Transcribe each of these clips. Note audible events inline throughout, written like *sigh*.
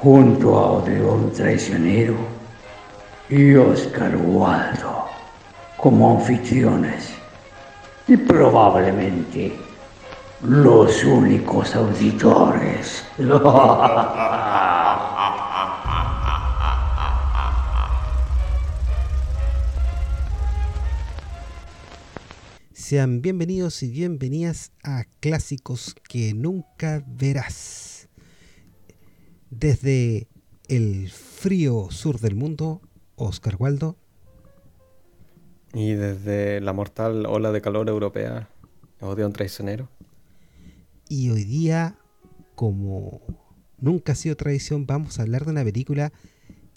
junto a Odeón Traicionero y Oscar Waldo como anfitriones y probablemente los únicos auditores. *laughs* Sean bienvenidos y bienvenidas a Clásicos que nunca verás. Desde el frío sur del mundo, Oscar Waldo. Y desde la mortal ola de calor europea, Odeón Traicionero. Y hoy día, como nunca ha sido tradición, vamos a hablar de una película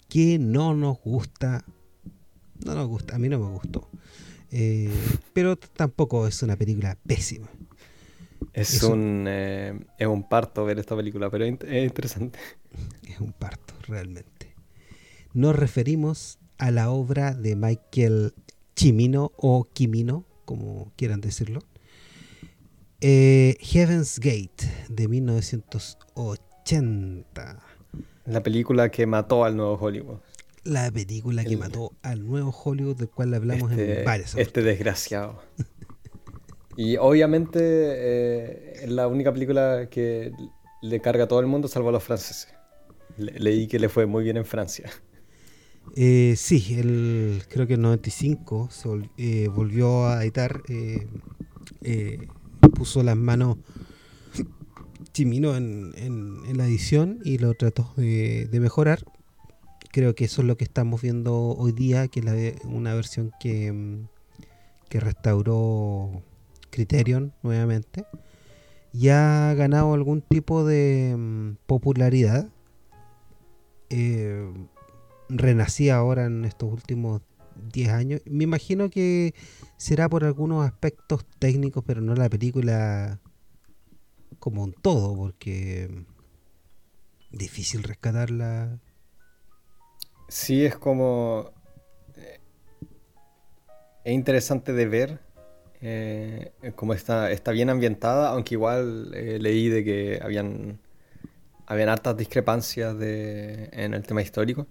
que no nos gusta. No nos gusta, a mí no me gustó. Eh, pero tampoco es una película pésima. Es, un, eh, es un parto ver esta película, pero es interesante. *laughs* Es un parto, realmente. Nos referimos a la obra de Michael Chimino o Kimino, como quieran decirlo. Eh, Heaven's Gate de 1980. La película que mató al nuevo Hollywood. La película que mató al nuevo Hollywood, del cual hablamos en este, varias Este desgraciado. *laughs* Y obviamente eh, es la única película que le carga a todo el mundo, salvo a los franceses. leí que le fue muy bien en Francia. Eh, sí, el, creo que en 95 se eh, volvió a editar, puso las manos *laughs* Chimino en, la edición y lo trató de, mejorar. Creo que eso es lo que estamos viendo hoy día, que es una versión que, que restauró Criterion nuevamente, y ha ganado algún tipo de mm, popularidad. Eh, renacía ahora en estos últimos 10 años. Me imagino que será por algunos aspectos técnicos, pero no la película como un todo, porque mm, difícil rescatarla. Sí, es como... Eh, es interesante de ver eh, como está, está bien ambientada, aunque igual eh, leí de que habían, habían hartas discrepancias de, en el tema histórico.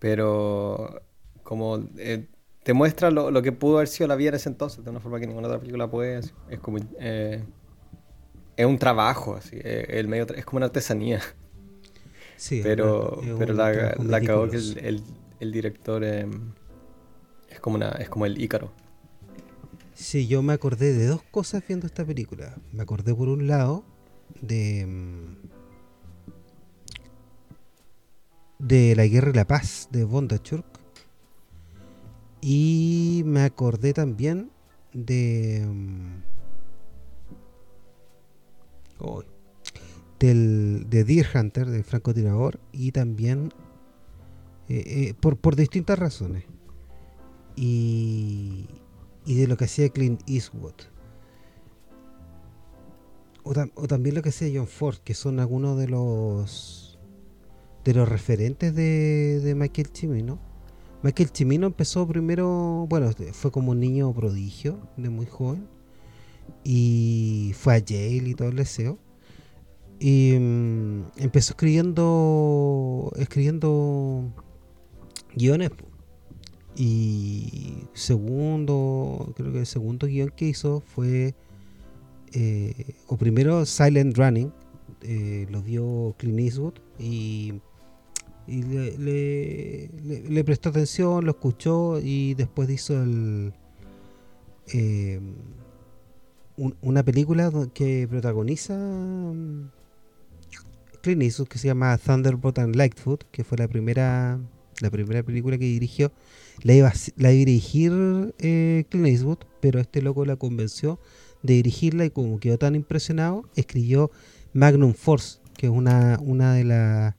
Pero como eh, te muestra lo, lo, que pudo haber sido la vida en ese entonces, de una forma que ninguna otra película puede. Es como es un trabajo, así, el medio es como una artesanía. Sí, pero, pero la, la acabó que el, el, el director es como una, es como el Ícaro. Sí, yo me acordé de dos cosas viendo esta película. Me acordé por un lado de mm, de La Guerra y la Paz de Bondachurk y me acordé también de mm, del, de Deer Hunter de francotirador y también eh, eh, por, por distintas razones y y de lo que hacía Clint Eastwood. O, también lo que hacía John Ford, que son algunos de los de los referentes de, Michael Cimino. Michael Cimino empezó primero, bueno, fue como un niño prodigio, de muy joven, y fue a Yale y todo el deseo. Y mm, empezó escribiendo escribiendo guiones y segundo, creo que el segundo guion que hizo fue, eh, o primero Silent Running, eh, lo dio Clint Eastwood y, le, prestó atención, lo escuchó y después hizo el, eh, una película que protagoniza mm, Clint Eastwood que se llama Thunderbolt and Lightfoot, que fue la primera, la primera película que dirigió la iba, a dirigir eh, Clint Eastwood, pero este loco la convenció de dirigirla y como quedó tan impresionado, escribió Magnum Force, que es una, una de las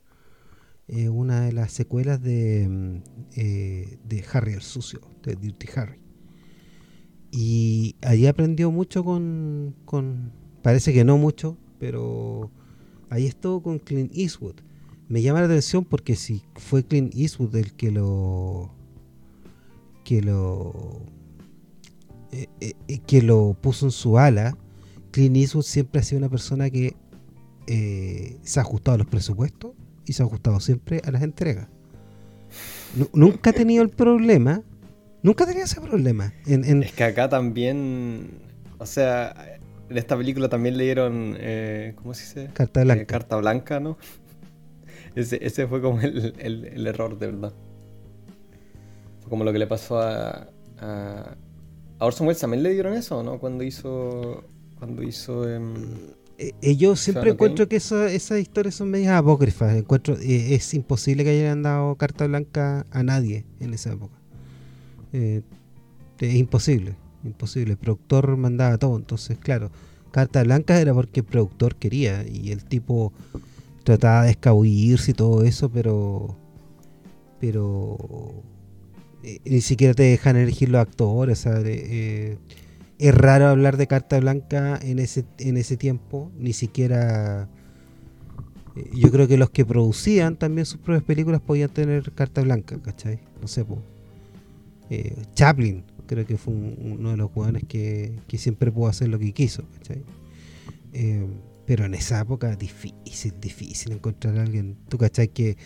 eh, una de las secuelas de, mm, eh, de Harry el Sucio, de Dirty Harry. Y allí aprendió mucho con, con, parece que no mucho, pero ahí estuvo con Clint Eastwood. Me llama la atención porque si fue Clint Eastwood el que lo que lo eh, eh, que lo puso en su ala, Clint Eastwood siempre ha sido una persona que eh, se ha ajustado a los presupuestos y se ha ajustado siempre a las entregas. nunca ha tenido el problema, nunca ha tenido ese problema. Es que acá también, o sea, en esta película también le dieron, ¿cómo se dice? Carta blanca. carta blanca, ¿no? *laughs* Ese, fue como el, error, de verdad. Como lo que le pasó a, a, Orson Welles también le dieron eso, ¿no? Cuando hizo. Cuando hizo. Em, eh, eh, yo siempre encuentro que esas historias son medias apócrifas. Encuentro, eh, es imposible que hayan dado carta blanca a nadie en esa época. es imposible, imposible. El productor mandaba todo. Entonces, claro, carta blanca era porque el productor quería y el tipo trataba de escabullirse y todo eso, pero. Pero. Eh, ni siquiera te dejan elegir los actores. Eh, es raro hablar de carta blanca en ese, en ese tiempo. Ni siquiera. Eh, yo creo que los que producían también sus propias películas podían tener carta blanca, ¿cachai? No sé. Chaplin, creo que fue uno de los jugadores que, que, siempre pudo hacer lo que quiso, ¿cachai? Pero en esa época difícil, difícil encontrar a alguien. Tú cachai que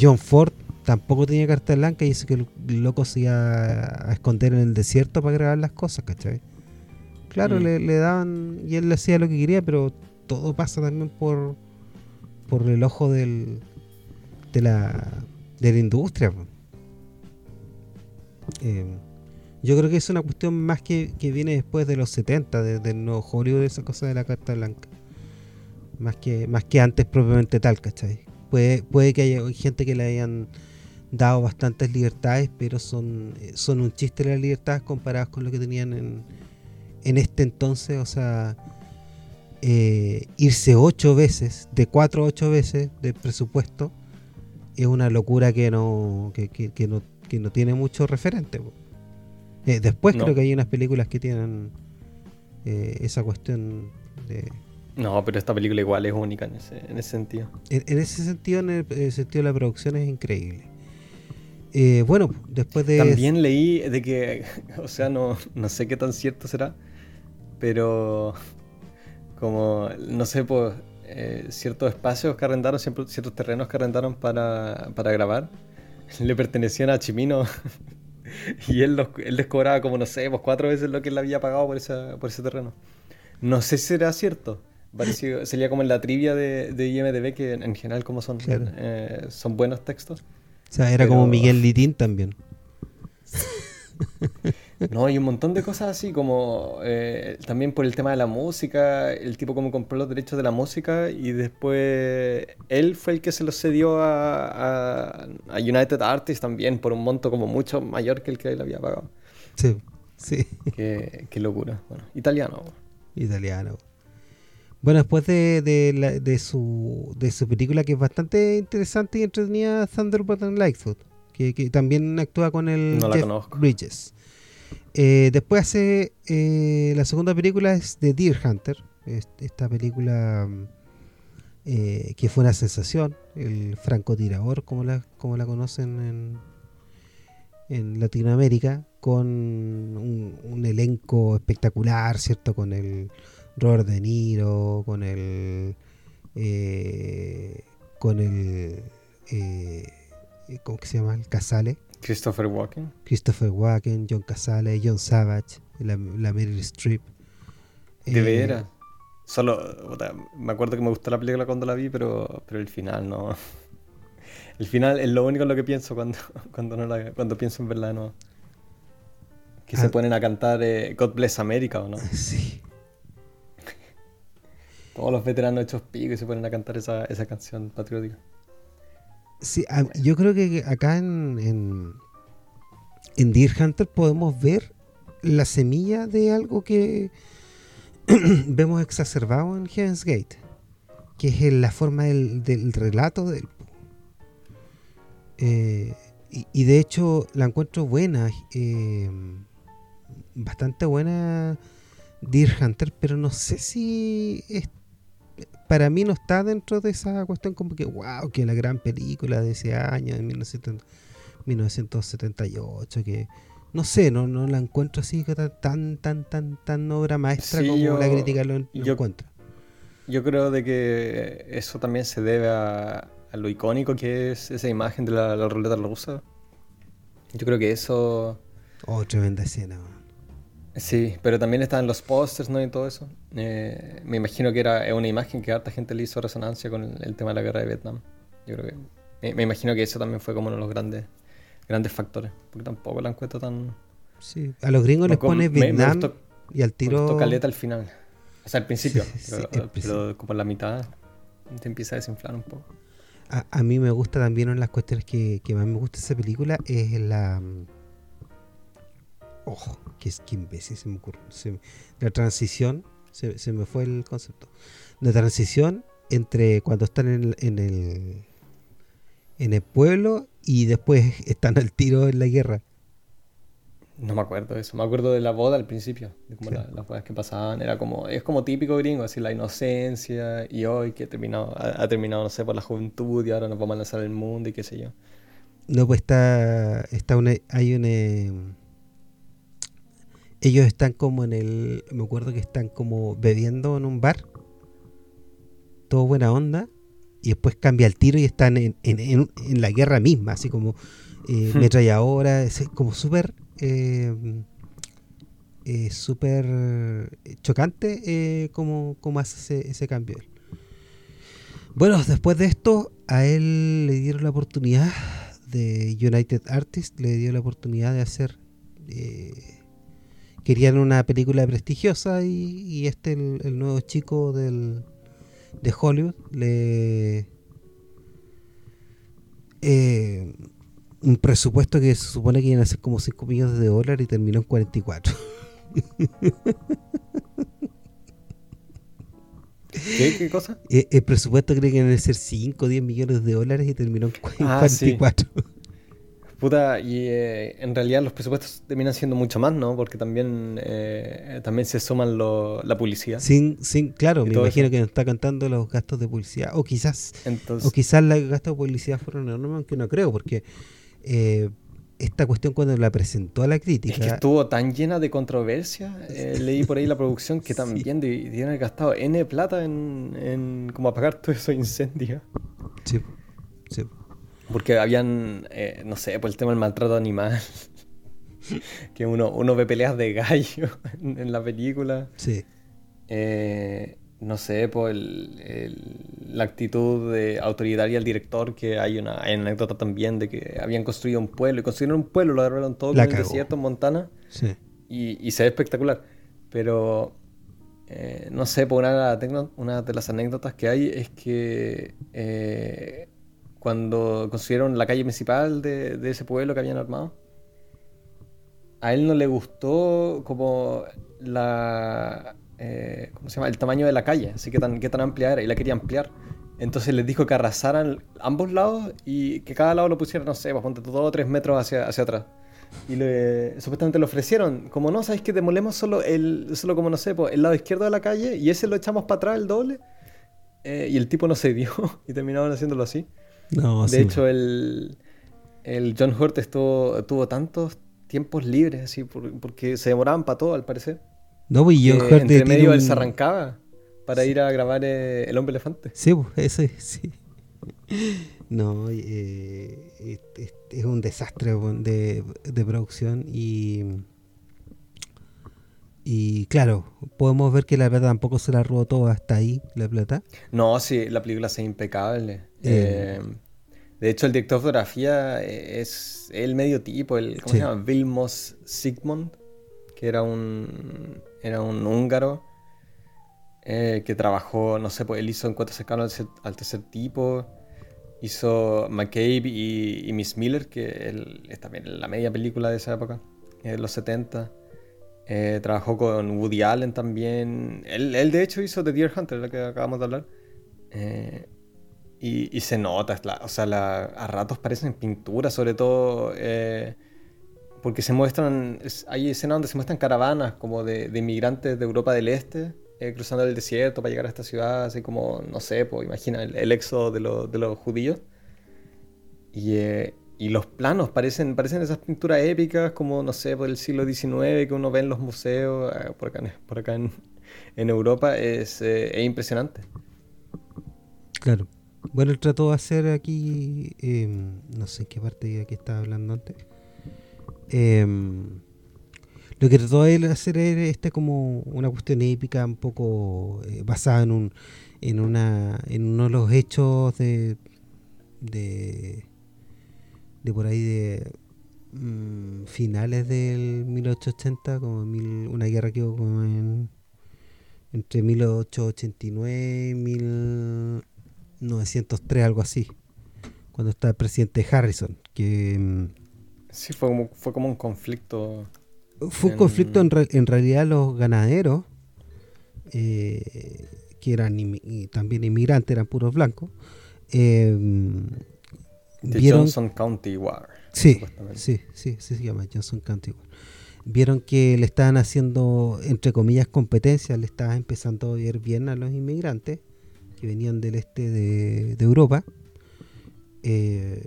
John Ford tampoco tenía carta blanca y eso que el loco se iba a esconder en el desierto para grabar las cosas, ¿cachai? Claro, mm. le, daban y él le hacía lo que quería, pero todo pasa también por, por el ojo del, de, la, de la industria. Eh, yo creo que es una cuestión más que, viene después de los 70, desde el nuevo Hollywood, esa cosa de la carta blanca. Más que, más que antes propiamente tal, ¿cachai? Puede, puede que haya gente que le hayan dado bastantes libertades, pero son, son un chiste las libertades comparadas con lo que tenían en, en este entonces. O sea, eh, irse ocho veces, de cuatro a ocho veces de presupuesto, es una locura que no, que, que, no, que no tiene mucho referente. Eh, después creo que hay unas películas que tienen eh, esa cuestión de... No, pero esta película igual es única en ese, en ese sentido. En, ese sentido, en el, sentido de la producción es increíble. Eh, bueno, después de... También leí de que, *laughs* o sea, no, no sé qué tan cierto será, pero como, no sé, pues ciertos espacios que arrendaron, ciertos terrenos que arrendaron para, para grabar, *laughs* le pertenecían a Chimino *laughs* y él, él les cobraba como, no sé, pues cuatro veces lo que él había pagado por, esa, por ese terreno. No sé si será cierto. sería como en la trivia de, de IMDB, que en, general como son, eh, son buenos textos. O sea, era como Miguel *laughs* Litín también. No, y un montón de cosas así, como eh, también por el tema de la música, el tipo como compró los derechos de la música y después él fue el que se los cedió a, a, United Artists también por un monto como mucho mayor que el que él había pagado. Sí, sí. Qué, locura. Bueno, italiano. Italiano. Bueno, después de, de, su, de su película que es bastante interesante y entretenida, Thunderbolt and Lightfoot, que, que también actúa con el Jeff Bridges. Eh, después hace eh, la segunda película es de Deer Hunter, esta película eh, que fue una sensación, el francotirador, como la, como la conocen en, en Latinoamérica, con un, elenco espectacular, ¿cierto? Con el Robert De Niro, con el... con el... ¿Cómo que se llama? El Casale. Christopher Walken. Christopher Walken, John Casale, John Savage, la, la Meryl Streep. De eh, veras. Solo, me acuerdo que me gustó la película cuando la vi, pero, pero el final no. *laughs* El final es lo único en lo que pienso cuando, *laughs* cuando, no la, cuando pienso en verla no. Que se ah. ponen a cantar eh, God Bless America, ¿o no? *laughs* Sí. Todos los veteranos hechos pico y se ponen a cantar esa, esa canción patriótica. Sí, yo creo que acá en, en, Deer Hunter podemos ver la semilla de algo que *clears throat* vemos exacerbado en Heaven's Gate, que es la forma del, del relato del eh, y, de hecho la encuentro buena, eh, bastante buena Deer Hunter, pero no sé si para mí no está dentro de esa cuestión como que, wow, que la gran película de ese año, de 1978, que no sé, no, no la encuentro así tan, tan, tan, tan obra maestra como la crítica lo, encuentra. Yo creo de que eso también se debe a, lo icónico que es esa imagen de la, ruleta rusa. Yo creo que eso... Oh, tremenda escena. Sí, pero también están los pósters, ¿no? Y todo eso. Eh, me imagino que era una imagen que harta gente le hizo resonancia con el, tema de la guerra de Vietnam. Yo creo que... Me, imagino que eso también fue como uno de los grandes, grandes factores. Porque tampoco la encuentro tan... Sí, a los gringos les pone Vietnam y al tiro... caleta al final. O sea, al principio. pero, como en la mitad te empieza a desinflar un poco. A, mí me gusta también una de las cuestiones que, más me gusta de esa película es la. Ojo, que es que imbécil se me ocurre. la transición, se, me fue el concepto. La transición entre cuando están en, en, el en el pueblo y después *laughs* están al tiro en la guerra. No me acuerdo de eso. Me acuerdo de la boda al principio, de como las bodas que pasaban. Era como, es como típico gringo, así la inocencia y hoy que ha terminado, ha, terminado, no sé, por la juventud y ahora nos vamos a lanzar el mundo y qué sé yo. No, pues está, está una, hay un... Eh, ellos están como en el, me acuerdo que están como bebiendo en un bar, todo buena onda, y después cambia el tiro y están en, en, en, la guerra misma, así como eh, metralladora, es como súper eh, súper chocante eh, cómo, hace ese, cambio. Bueno, después de esto, a él le dieron la oportunidad de United Artists, le dio la oportunidad de hacer... Eh, querían una película prestigiosa y, este, el, nuevo chico del, de Hollywood, le... Eh, un presupuesto que se supone que iban a ser como 5 millones de dólares y terminó en 44. *laughs* ¿Qué, ¿Qué, cosa? Eh, el, presupuesto creo que iban a ser 5 o 10 millones de dólares y terminó en 44. Ah, Puta, y eh, en realidad los presupuestos terminan siendo mucho más, ¿no? Porque también, eh, también se suman la publicidad. Sin, sin, claro, me imagino que nos está cantando los gastos de publicidad. O quizás, o quizás los gastos de publicidad fueron enormes, aunque no creo, porque eh, esta cuestión cuando la presentó a la crítica. Es que estuvo tan llena de controversia. Eh, leí por ahí la producción que *laughs* también sí. debieron gastado N plata en, en como apagar todos esos incendios. Sí, sí. Porque habían, eh, no sé, por el tema del maltrato animal. *laughs* que uno, uno ve peleas de gallo *laughs* en, en la película. Sí. Eh, no sé, por la actitud de autoritaria del director, que hay una, anécdota también de que habían construido un pueblo y construyeron un pueblo, lo agarraron todo en el desierto en Montana y, se ve espectacular. Pero, eh, no sé, por una, una, de las anécdotas que hay es que eh, cuando construyeron la calle principal de, de ese pueblo que habían armado, a él no le gustó como la eh, ¿cómo se llama? El tamaño de la calle, así que tan, qué tan amplia era, y la quería ampliar. Entonces les dijo que arrasaran ambos lados y que cada lado lo pusieran, no sé, pues ponte todo tres metros hacia, hacia atrás. Y le, supuestamente le ofrecieron, como no, ¿sabes que demolemos solo, el, solo como no sé, pues, el lado izquierdo de la calle y ese lo echamos para atrás, el doble? Eh, y el tipo no se dio *laughs* y terminaron haciéndolo así. No, de hecho, el, el John Hurt estuvo, tuvo tantos tiempos libres así porque se demoraban para todo, al parecer. No, pues yo eh, Entre medio él se arrancaba para ir a grabar eh, El Hombre Elefante. Sí, pues, eso sí. *laughs* No, eh, es, un desastre de, producción y. Y claro, podemos ver que la verdad tampoco se la robó todo hasta ahí, la plata. No, sí, la película es impecable. De hecho, el director de fotografía es el medio tipo, el, ¿cómo se llama? Vilmos Sigmund, que era un era un húngaro eh, que trabajó, no sé, pues él hizo Encuentros cercanos al, tercer tipo, hizo McCabe y, Miss Miller, que él, es también la media película de esa época, de los 70. Eh, trabajó con Woody Allen también. Él, de hecho hizo The Deer Hunter, la que acabamos de hablar. Eh, y, se nota, o sea, a ratos parecen pinturas, sobre todo eh, porque se muestran, hay escenas donde se muestran caravanas como de, inmigrantes de Europa del Este, eh, cruzando el desierto para llegar a esta ciudad, así como, no sé, pues imagina el, éxodo de, de, los judíos. Y, y, los planos parecen, parecen esas pinturas épicas, como, no sé, por el siglo XIX que uno ve en los museos, por acá, por acá en, en Europa, es, es impresionante. Claro. Bueno, él trató de hacer aquí, em, no sé en qué parte de que estaba hablando antes. Em, lo que trató de hacer era este como una cuestión épica, un poco eh, basada en un, en una, en uno de los hechos de, de, de por ahí de mm, finales del 1880, como una guerra que hubo como en, entre 1889 y 1889 1903, algo así, cuando está el presidente Harrison, que... Mm, sí, fue como, fue como un conflicto. Fue un conflicto en, en, realidad los ganaderos, eh, que eran también inmigrantes, eran puros blancos. Eh, Johnson County War. Sí, sí, sí, sí, se llama Johnson County War. Vieron que le estaban haciendo, entre comillas, competencia, le estaban empezando a ir bien a los inmigrantes que venían del este de, Europa. Eh,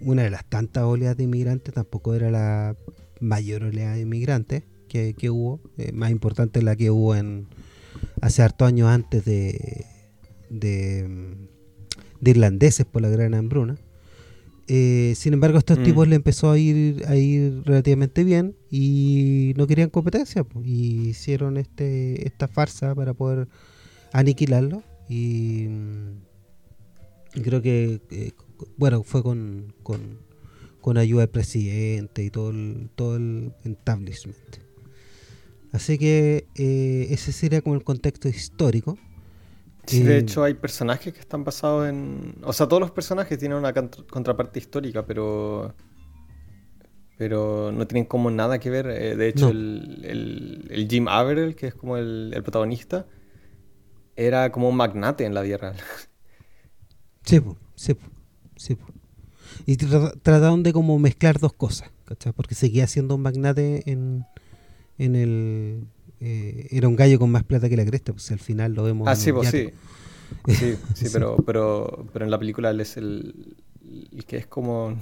una de las tantas oleadas de inmigrantes, tampoco era la mayor oleada de inmigrantes que, hubo, eh, más importante la que hubo en hace hartos años antes de, de, irlandeses por la gran hambruna. Eh, sin embargo, a estos mm. tipos le empezó a ir, a ir relativamente bien y no querían competencia y hicieron este, esta farsa para poder aniquilarlo y, creo que, bueno, fue con, con, ayuda del presidente y todo el, todo el establishment. Así que eh, ese sería como el contexto histórico. Sí, de eh, hecho hay personajes que están basados en... O sea, todos los personajes tienen una contraparte histórica, pero... Pero no tienen como nada que ver. Eh, de hecho, el, el, Jim Averill, que es como el, el protagonista, era como un magnate en la vida real. Sí, sí, sí. Y trataron de como mezclar dos cosas, ¿cachai? Porque seguía siendo un magnate en, en el... Eh, era un gallo con más plata que la cresta, pues al final lo vemos... Ah, sí, pues sí. *laughs* Sí, sí, Pero, pero, pero en la película él es el, el que es como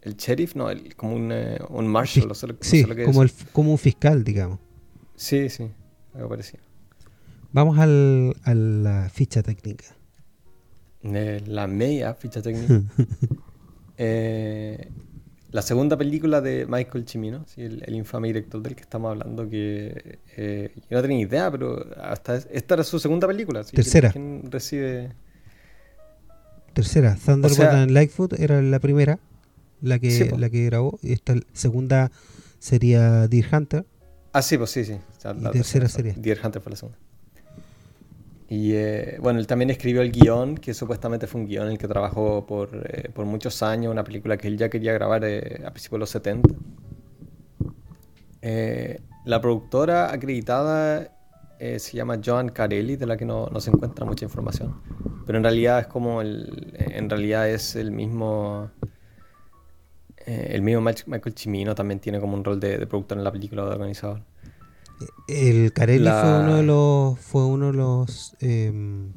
el sheriff, no, el, como un, eh, un marshal, no sé lo, sí, como, el, como un fiscal, digamos. Sí, sí, algo parecido. Vamos al, a la ficha técnica. Eh, la media ficha técnica. *laughs* Eh, la segunda película de Michael Cimino, el, infame director del que estamos hablando, que eh, yo no tenía idea, pero hasta esta era su segunda película. Tercera. ¿Quién recibe? Tercera. Thunderbird and Lightfoot era la primera, la que, la que grabó. Y esta segunda sería Deer Hunter. Ah, sí, pues sí, sí. la tercera sería. Deer Hunter fue la segunda. Y eh, bueno, él también escribió el guion, que supuestamente fue un guion en el que trabajó por, eh, por muchos años, una película que él ya quería grabar eh, a principios de los 70. la productora acreditada se llama Joan Carelli, de la que no, no, se encuentra mucha información. Pero en realidad es como el, en realidad es el mismo el mismo Michael Cimino también tiene como un rol de, de productor en la película de organizador. El Carelli fue uno de los fue uno de los em,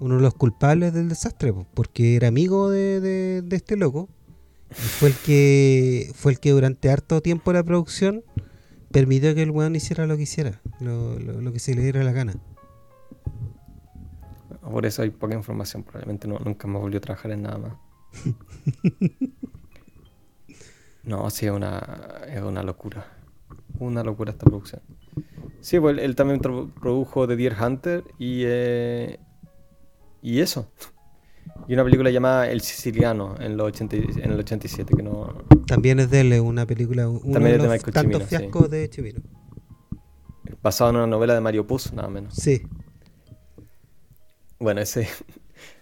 uno de los culpables del desastre, porque era amigo de, este loco. fue el que fue el que durante harto tiempo de la producción permitió que el weón hiciera lo que hiciera, lo, que se le diera la gana. Por eso hay poca información, probablemente no, nunca me volvió a trabajar en nada más. *laughs* no, sí, es una, es una locura. Una locura esta producción. Sí, pues él, también produjo The Deer Hunter y, eh, y eso. Y una película llamada El Siciliano en, los en el 87, que no... También es de él, una película... Uno también de, los tantos fiascos de Chimino. Basado en una novela de Mario Puzo, nada menos. Sí. Bueno, ese...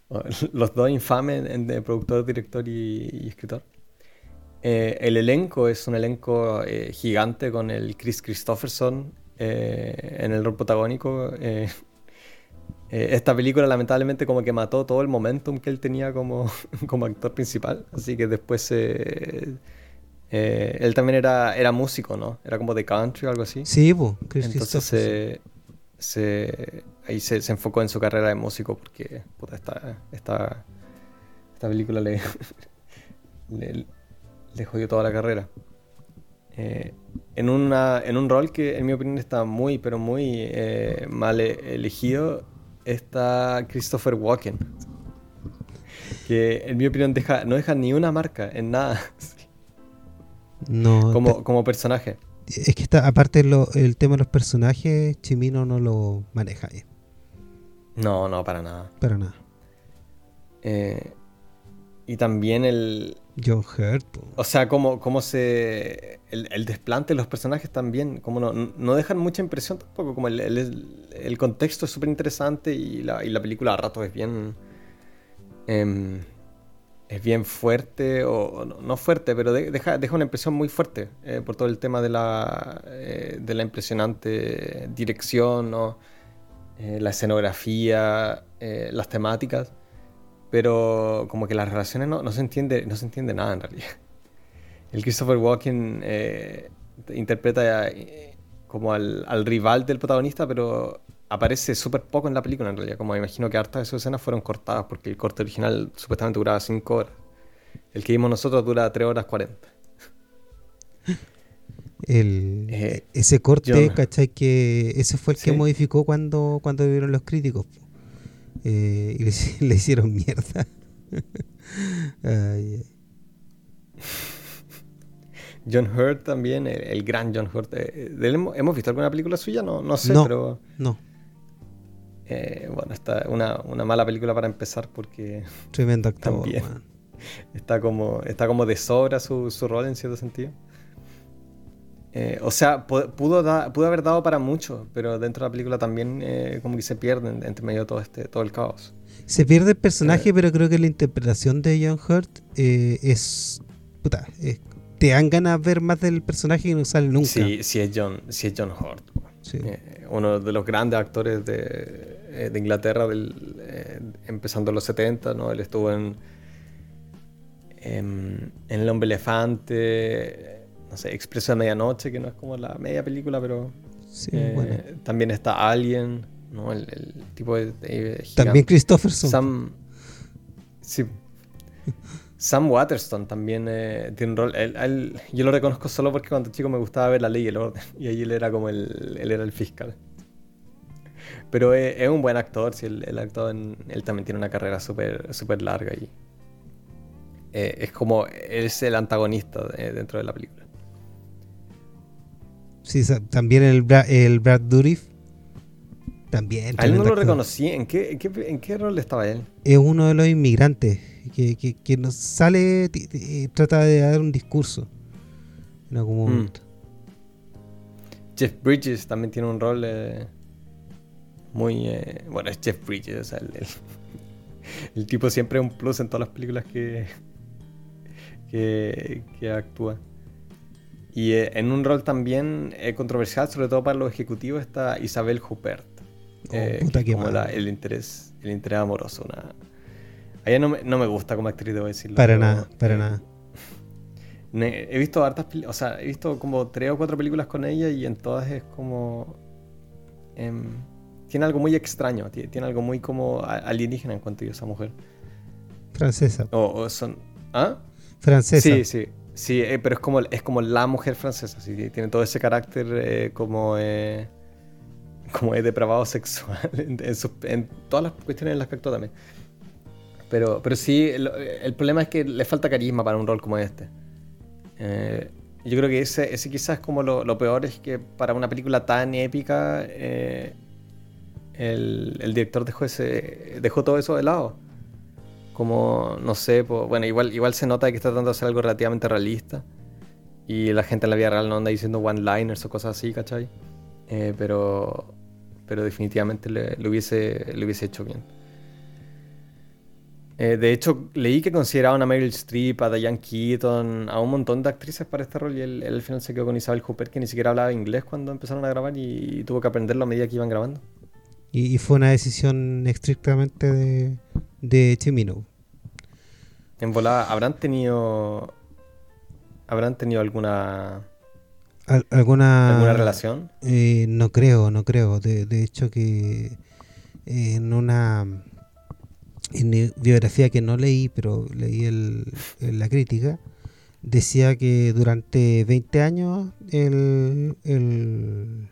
*laughs* los dos infames de productor, director y escritor. Eh, el elenco es un elenco eh, gigante con el Chris Christopherson eh, en el rol protagónico. *laughs* Esta película lamentablemente como que mató todo el momentum que él tenía como, *laughs* como actor principal, así que después él también era, era músico, ¿no? Era como de country o algo así. Sí, pues, Entonces se, se, ahí se, se, enfocó en su carrera de músico porque puta, esta, esta, esta película le, *laughs* le, le, jodió toda la carrera. en, una, en un rol que en mi opinión está muy, pero muy mal elegido está Christopher Walken. Que en mi opinión deja, no deja ni una marca en nada. No. Como, como personaje. Es que está, aparte lo, el tema de los personajes, Chimino no lo maneja bien. No, no, para nada. Para nada. Eh, y también el. John Hurt. O sea, como, como se. El, desplante de los personajes también. Como no, no dejan mucha impresión tampoco. Como el, el, contexto es súper interesante y la, y la, película a rato es bien. Em, es bien fuerte, o no, fuerte, pero deja, deja, una impresión muy fuerte eh, por todo el tema de la, eh, de la impresionante dirección, eh, la escenografía, las temáticas pero como que las relaciones no, no, se, entiende, no se entiende nada en realidad. El Christopher Walken eh, interpreta eh, como al, al, rival del protagonista, pero aparece súper poco en la película en realidad. Como imagino que hartas de sus escenas fueron cortadas porque el corte original supuestamente duraba 5 horas. El que vimos nosotros dura 3 horas 40. *laughs* El, eh, ese corte, ¿cachai? Que ese fue el que modificó cuando, cuando vieron los críticos. Eh, y le, *laughs* hicieron mierda. *laughs* John Hurt también, el, gran John Hurt. Eh, ¿Hemos visto alguna película suya? No, no sé, pero. No. Eh, bueno, está una, una, mala película para empezar porque. Tremendo actor. *laughs* está, como, está como de sobra su, su rol en cierto sentido. Eh, o sea, pudo, pudo haber dado para mucho, pero dentro de la película también eh, como que se pierden entre medio de todo, este, todo el caos. Se pierde el personaje, eh. pero creo que la interpretación de John Hurt es... Puta, te dan ganas de ver más del personaje y no sale nunca. Sí, sí es John, sí es John Hurt. uno de los grandes actores de, de Inglaterra, del, empezando en los 70, ¿no? Él estuvo en, en, en El Hombre Elefante no sé, Expreso de Medianoche, que no es como la media película, pero eh, también está Alien, ¿no? El, tipo de, También Christopherson. Sam, sí. Sam Waterston también eh, tiene un rol. yo lo reconozco solo porque cuando chico me gustaba ver la ley y el orden. *laughs* Y ahí él era como el, él era el fiscal. Pero es, un buen actor, sí, el, actor él también tiene una carrera súper super larga y eh, es como, es el antagonista dentro de la película. Sí, también el, el Brad Dourif. También. A él no lo reconocí. ¿En qué, en, qué, rol estaba él? Es uno de los inmigrantes que, que, nos sale y trata de dar un discurso en algún mm. momento. Jeff Bridges también tiene un rol eh, muy. Eh, bueno, es Jeff Bridges. O sea, el, el, *laughs* tipo siempre es un plus en todas las películas que, que, que actúa. Y eh, en un rol también eh, controversial, sobre todo para los ejecutivos, está Isabel Huppert. Oh, eh, como el interés el interés amoroso. Una... A ella no me, no me gusta como actriz, debo decirlo. Para nada, para nada. *laughs* He visto hartas, o sea, he visto como tres o cuatro películas con ella y en todas es como... Em, tiene algo muy extraño, tiene, algo muy como alienígena en cuanto a esa mujer. Francesa. O, son... ¿Ah? Francesa. Sí, sí. Sí, eh, pero es como, es como la mujer francesa, ¿sí? tiene todo ese carácter eh, como, eh, como es depravado *laughs* sexual en, todas las cuestiones en que actúa también. Pero, pero sí, el, problema es que le falta carisma para un rol como este. yo creo que ese, ese quizás como lo, peor, es que para una película tan épica, el, el, director dejó, ese, dejó todo eso de lado como, no sé, bueno, igual, igual se nota que está tratando de hacer algo relativamente realista. Y la gente en la vida real no anda diciendo one-liners o cosas así, ¿cachai? Eh, pero, pero definitivamente le, hubiese, le hubiese hecho bien. Eh, de hecho, leí que consideraban a Meryl Streep, a Diane Keaton, a un montón de actrices para este rol y él, al final se quedó con Isabel Hooper, que ni siquiera hablaba inglés cuando empezaron a grabar y, tuvo que aprenderlo a medida que iban grabando. Y, fue una decisión estrictamente de, de Chimino. En volada, ¿habrán tenido. ¿Habrán tenido alguna. ¿Alguna, ¿Alguna relación? Eh, no creo, no creo. De, de hecho, que en una en biografía que no leí, pero leí el, la crítica, decía que durante 20 años el, el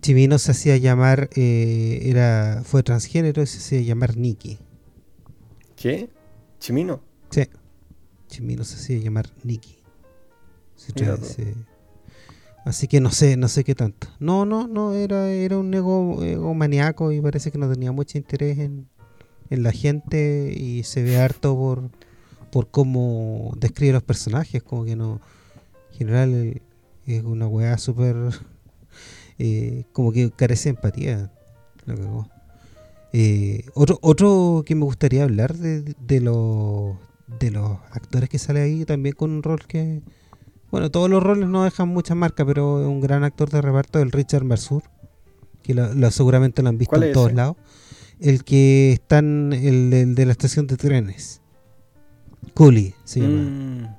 Chimino se hacía llamar, eh, era fue transgénero y se hacía llamar Nikki. ¿Qué? ¿Chimino? Sí. Chimino se hacía llamar Nikki. Así que no sé, no sé qué tanto. No, no, no, era, era un ego, ego maníaco y parece que no tenía mucho interés en, en la gente y se ve harto por, por cómo describe los personajes, como que no, en general es una weá súper, eh, como que carece de empatía. Eh, otro, otro que me gustaría hablar de, de, los, de los actores que sale ahí también con un rol que, bueno, todos los roles no dejan mucha marca, pero es un gran actor de reparto, el Richard Mercer, que lo, seguramente lo han visto en todos lados el que está en el, de la estación de trenes. Cooley se llama. Mm,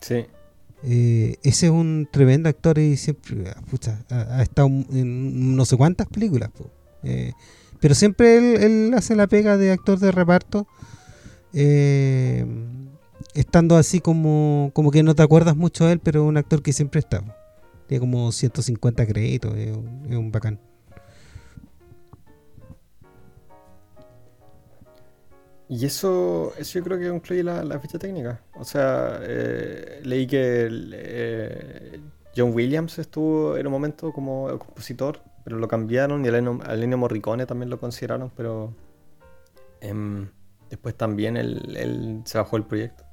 sí. Eh, ese es un tremendo actor y siempre ha, estado en no sé cuántas películas. Eh, pero siempre él, hace la pega de actor de reparto. Eh, estando así como, como que no te acuerdas mucho de él, pero es un actor que siempre está. Tiene como 150 créditos, es un bacán. Y eso, eso yo creo que concluye la, ficha técnica. O sea, eh, leí que eh, John Williams estuvo en un momento como compositor, pero lo cambiaron y al Ennio Morricone también lo consideraron, pero em, después también él, se bajó el proyecto.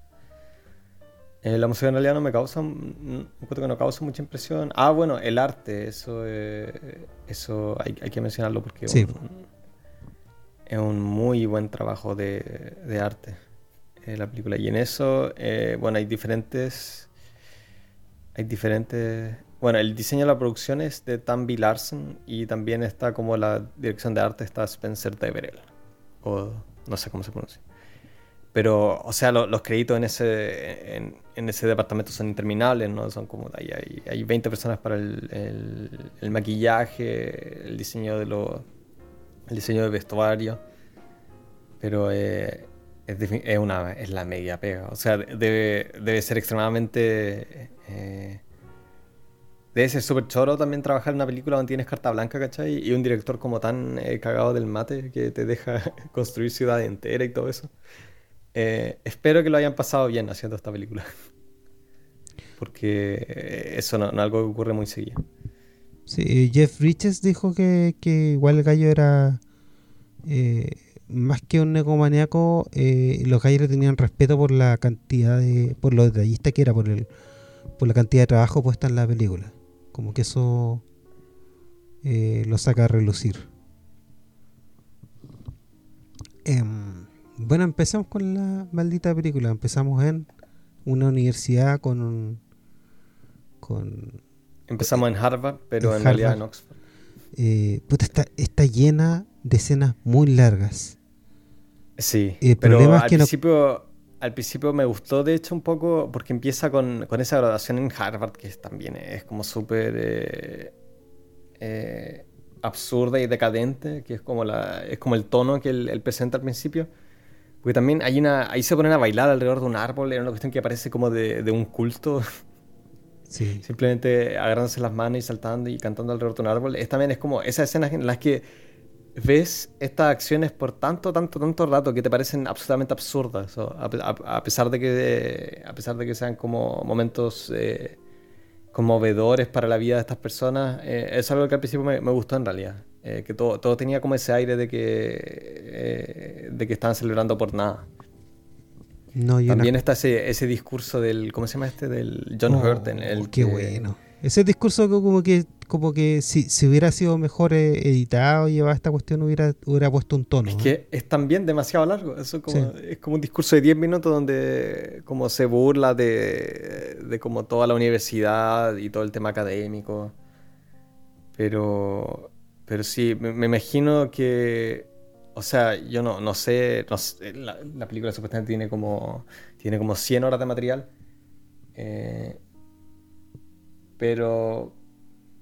Eh, la música en realidad no me causa, un que no causa mucha impresión. Ah, bueno, el arte, eso, eso hay, que mencionarlo porque sí es un muy buen trabajo de, de arte eh, la película. Y en eso, eh, bueno, hay diferentes. Hay diferentes. Bueno, el diseño de la producción es de Tambi Larsen y también está como la dirección de arte está Spencer Deverell. O no sé cómo se pronuncia. Pero, o sea, los créditos en ese, en, ese departamento son interminables, ¿no? Son como, hay, hay, hay 20 personas para el, el, el maquillaje, el diseño de los el diseño de vestuario, pero eh, es, una, es la media pega. O sea, debe, debe ser extremadamente... Eh, debe ser súper choro también trabajar en una película donde tienes carta blanca, ¿cachai? Y un director como tan eh, cagado del mate que te deja *laughs* construir ciudad entera y todo eso. espero que lo hayan pasado bien haciendo esta película. *laughs* Porque eso no, es algo que ocurre muy seguido. Sí, Jeff Bridges dijo que, igual el gallo era eh, más que un negomaníaco, eh, los gallos le tenían respeto por la cantidad de, por lo detallista que era, por el, por la cantidad de trabajo puesta en la película. Como que eso eh, lo saca a relucir. Em, bueno, empezamos con la maldita película. Empezamos en una universidad con un, con Empezamos en Harvard, pero en, realidad en Oxford. Eh, está, está llena de escenas muy largas. Sí, pero al, principio, al principio me gustó de hecho un poco porque empieza con, esa graduación en Harvard que también es como súper eh, eh, absurda y decadente, que es como, la, es como el tono que él, presenta al principio. Porque también hay una, ahí se ponen a bailar alrededor de un árbol, era una cuestión que parece como de, de un culto. *laughs* Simplemente agarrándose las manos y saltando y cantando alrededor de un árbol. Es también es como esas escenas en las que ves estas acciones por tanto, tanto, tanto rato que te parecen absolutamente absurdas. a, pesar de que, a pesar de que sean como momentos eh, conmovedores para la vida de estas personas, eh, es algo que al principio me, gustó en realidad. Eh, que todo, todo tenía como ese aire de que, de que estaban celebrando por nada. También está ese, ese discurso del, ¿cómo se llama este? Del John oh, Hurt. En el qué bueno. Ese discurso como que como que si, si hubiera sido mejor eh, editado y llevado esta cuestión hubiera, hubiera puesto un tono. Es que es también demasiado largo. Eso como, es como un discurso de 10 minutos donde como se burla de, de como toda la universidad y todo el tema académico. Pero pero sí, me, imagino que. O sea, yo no, no sé. la, película supuestamente tiene como. Tiene como 100 horas de material. Eh, pero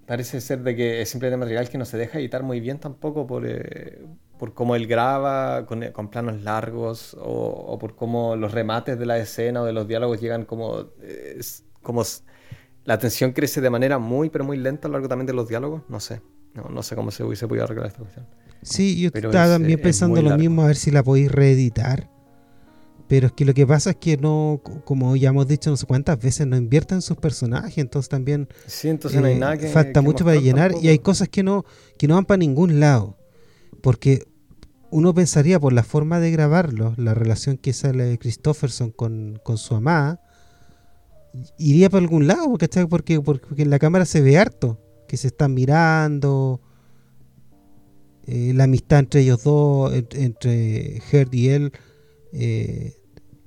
parece ser de que es simplemente material que no se deja editar muy bien tampoco por, eh, por cómo él graba con, con planos largos o, por cómo los remates de la escena o de los diálogos llegan como, como la tensión crece de manera muy pero muy lenta a lo largo también de los diálogos. No sé no, no sé cómo se hubiese podido arreglar esta cuestión. Sí yo estaba también pensando lo mismo a ver si la podéis reeditar pero es que lo que pasa es que no, como ya hemos dicho no sé cuántas veces, no invierten sus personajes, entonces también sí, entonces no hay nada que, falta mucho para llenar y hay cosas que no, que no van para ningún lado. Porque uno pensaría por la forma de grabarlo, la relación que sale Christopherson con, con su amada, iría para algún lado, ¿cachai? Porque, porque en la cámara se ve harto, que se están mirando, eh, la amistad entre ellos dos, entre, Heard y él, eh,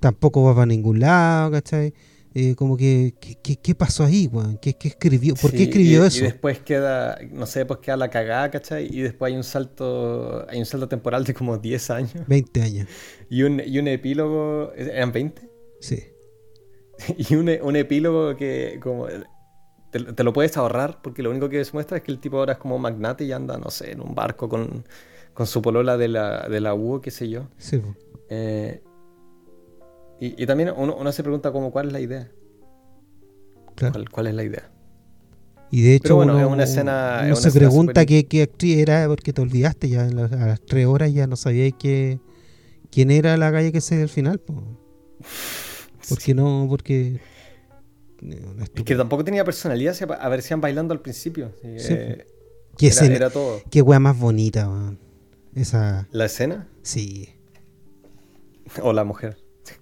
tampoco va para ningún lado, ¿cachai? Eh, como que, ¿qué, pasó ahí, weón? ¿Qué, escribió? ¿Por qué escribió eso? Y después queda, no sé, pues queda la cagada, ¿cachai? Y después hay un salto, hay un salto temporal de como 10 años. 20 años. Y un, y un epílogo, ¿eran 20? Sí. *laughs* Y un, un epílogo que como te, lo puedes ahorrar porque lo único que se muestra es que el tipo ahora es como magnate y anda, no sé, en un barco con, con su polola de la, de la U, qué sé yo. Sí. Eh, y, también uno, se pregunta como cuál es la idea. ¿Cuál, es la idea? Y de hecho, bueno, uno, una escena, uno se pregunta qué, actriz era porque te olvidaste ya a las tres horas ya no sabías que, quién era la calle que se al final. *laughs* Porque no, porque... Es que tampoco tenía personalidad, a ver si han bailando al principio. Eh, ¿Qué era, era, todo. Qué wea más bonita, Esa... ¿La escena? Sí. *laughs* O la mujer.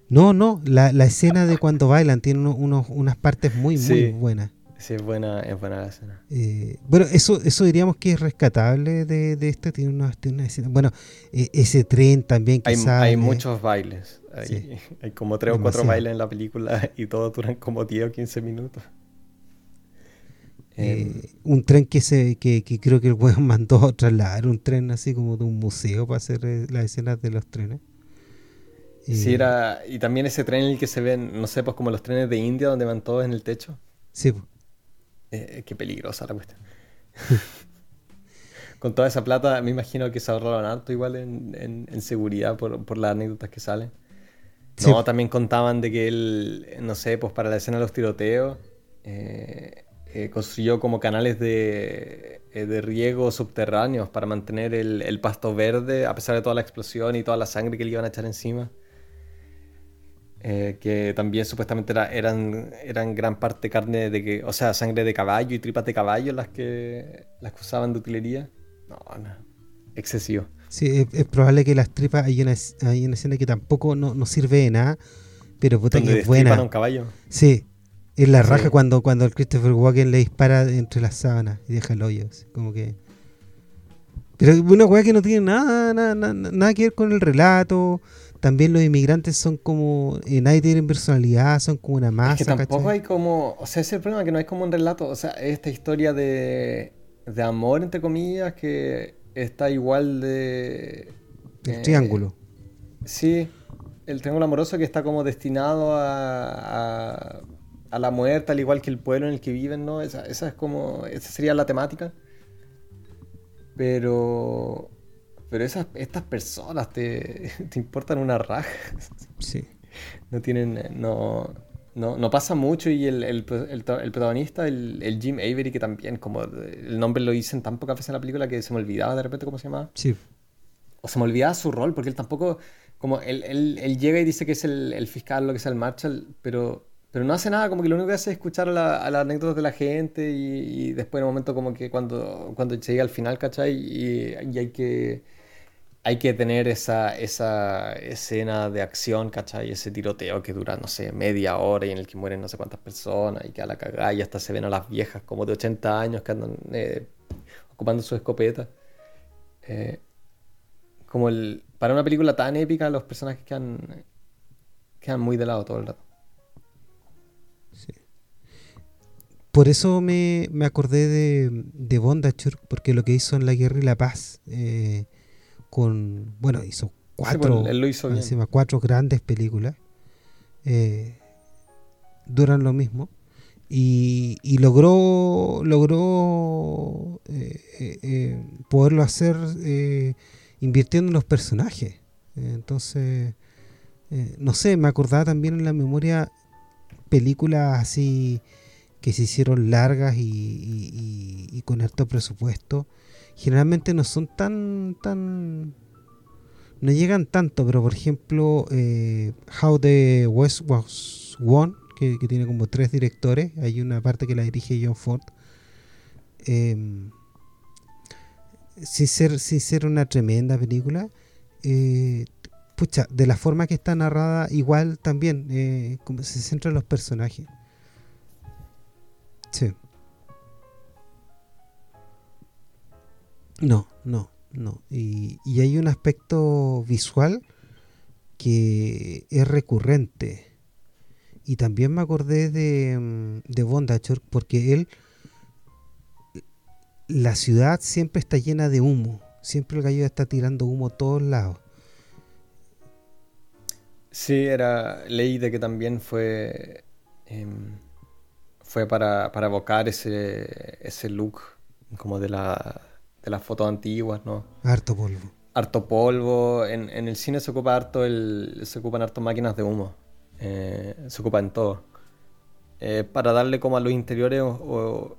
No, no, la, escena de cuando bailan tiene unos, unas partes muy, muy buenas. Sí, es buena, es buena la escena. Eh, bueno, eso, eso diríamos que es rescatable de, de esto. Tiene una, escena. Bueno, e, ese tren también que hay, Hay muchos bailes. Hay, *laughs* hay como tres o cuatro bailes en la película *laughs* y todos duran como 10 o 15 minutos. Eh, em, un tren que se que, que creo que el weón *laughs* mandó a trasladar un tren así como de un museo para hacer eh, las escenas de los trenes. Sí, era. Y también ese tren en el que se ven, no sé, pues como los trenes de India donde van todos en el techo. Sí. Eh, qué peligrosa la cuestión. *laughs* Con toda esa plata, me imagino que se ahorraron harto igual en, en, seguridad por, por, las anécdotas que salen. No, también contaban de que él, no sé, pues para la escena de los tiroteos, eh, eh, construyó como canales de, de riego subterráneos para mantener el, el, pasto verde a pesar de toda la explosión y toda la sangre que le iban a echar encima. Eh, que también supuestamente eran, eran gran parte carne de que, o sea, sangre de caballo y tripas de caballo las que las que usaban de utilería. No, no, excesivo. Sí, es, probable que las tripas hay una, hay una escena que tampoco no, no sirve de nada, pero puta que es buena. un caballo. Sí, es la raja cuando, cuando el Christopher Walken le dispara entre las sábanas y deja el hoyo, como que... Pero una weá que no tiene nada, nada, nada, nada que ver con el relato, también los inmigrantes son como, eh, nadie tiene personalidad, son como una masa. Es que tampoco hay como, o sea, ese es el problema, que no hay como un relato, o sea, esta historia de, de amor, entre comillas, que está igual de... El eh, triángulo. Sí, el triángulo amoroso que está como destinado a, a, la muerte, al igual que el pueblo en el que viven, ¿no? Esa, esa es como, esa sería la temática. Pero pero esas, estas personas te, *laughs* te importan una raja. Sí. No tienen. No, no, no pasa mucho y el, el, el, protagonista, el, Jim Avery, que también, como el nombre lo dicen tan pocas veces en la película que se me olvidaba de repente cómo se llamaba. Sí. O se me olvidaba su rol, porque él tampoco. Como él, él, él llega y dice que es el, fiscal, lo que sea el Marshall, pero pero no hace nada, como que lo único que hace es escuchar a, las anécdotas de la gente y, después en un momento como que cuando, cuando llega al final, ¿cachai? Y, y hay que hay que tener esa, esa escena de acción, ¿cachai? Ese tiroteo que dura, no sé, media hora y en el que mueren no sé cuántas personas y que a la cagada y hasta se ven a las viejas como de 80 años que andan eh, ocupando su escopeta. Eh, como el, para una película tan épica, los personajes quedan, quedan muy de lado todo el rato. Sí. por eso me, acordé de, de Bondachur, porque lo que hizo en La Guerra y la Paz, eh, con, bueno, hizo cuatro, encima, cuatro grandes películas, eh, duran lo mismo, y, y logró, logró eh, poderlo hacer invirtiendo en los personajes. entonces, no sé, me acordaba también en la memoria películas así que se hicieron largas y, con alto presupuesto, generalmente no son tan, tan, no llegan tanto, pero por ejemplo, eh, How the West Was Won, que, tiene como tres directores, hay una parte que la dirige John Ford, em, sin, ser, sin ser una tremenda película, eh, pucha, de la forma que está narrada, igual también, eh, como se centra en los personajes. Sí. No, no, no. Y, hay un aspecto visual que es recurrente. Y también me acordé de, mm, de Bondachor porque él, la ciudad siempre está llena de humo. Siempre el gallo está tirando humo a todos lados. Sí, era. Leí de que también fue. Em, fue para, para evocar ese, ese look como de, la, de las fotos antiguas, ¿no? Harto polvo. Harto polvo. En, en el cine se ocupa harto el, se ocupan harto máquinas de humo. Eh, se ocupa en todo. Eh, para darle como a los interiores o,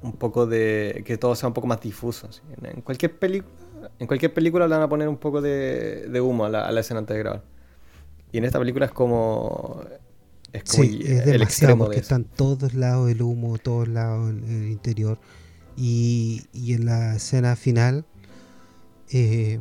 un poco de. que todo sea un poco más difuso. En, cualquier película. En cualquier película le van a poner un poco de, de humo a la, a la escena antes de grabar. Y en esta película es como es sí, es demasiado porque está en todos lados el humo, todos lados el, interior. Y, en la escena final. Eh,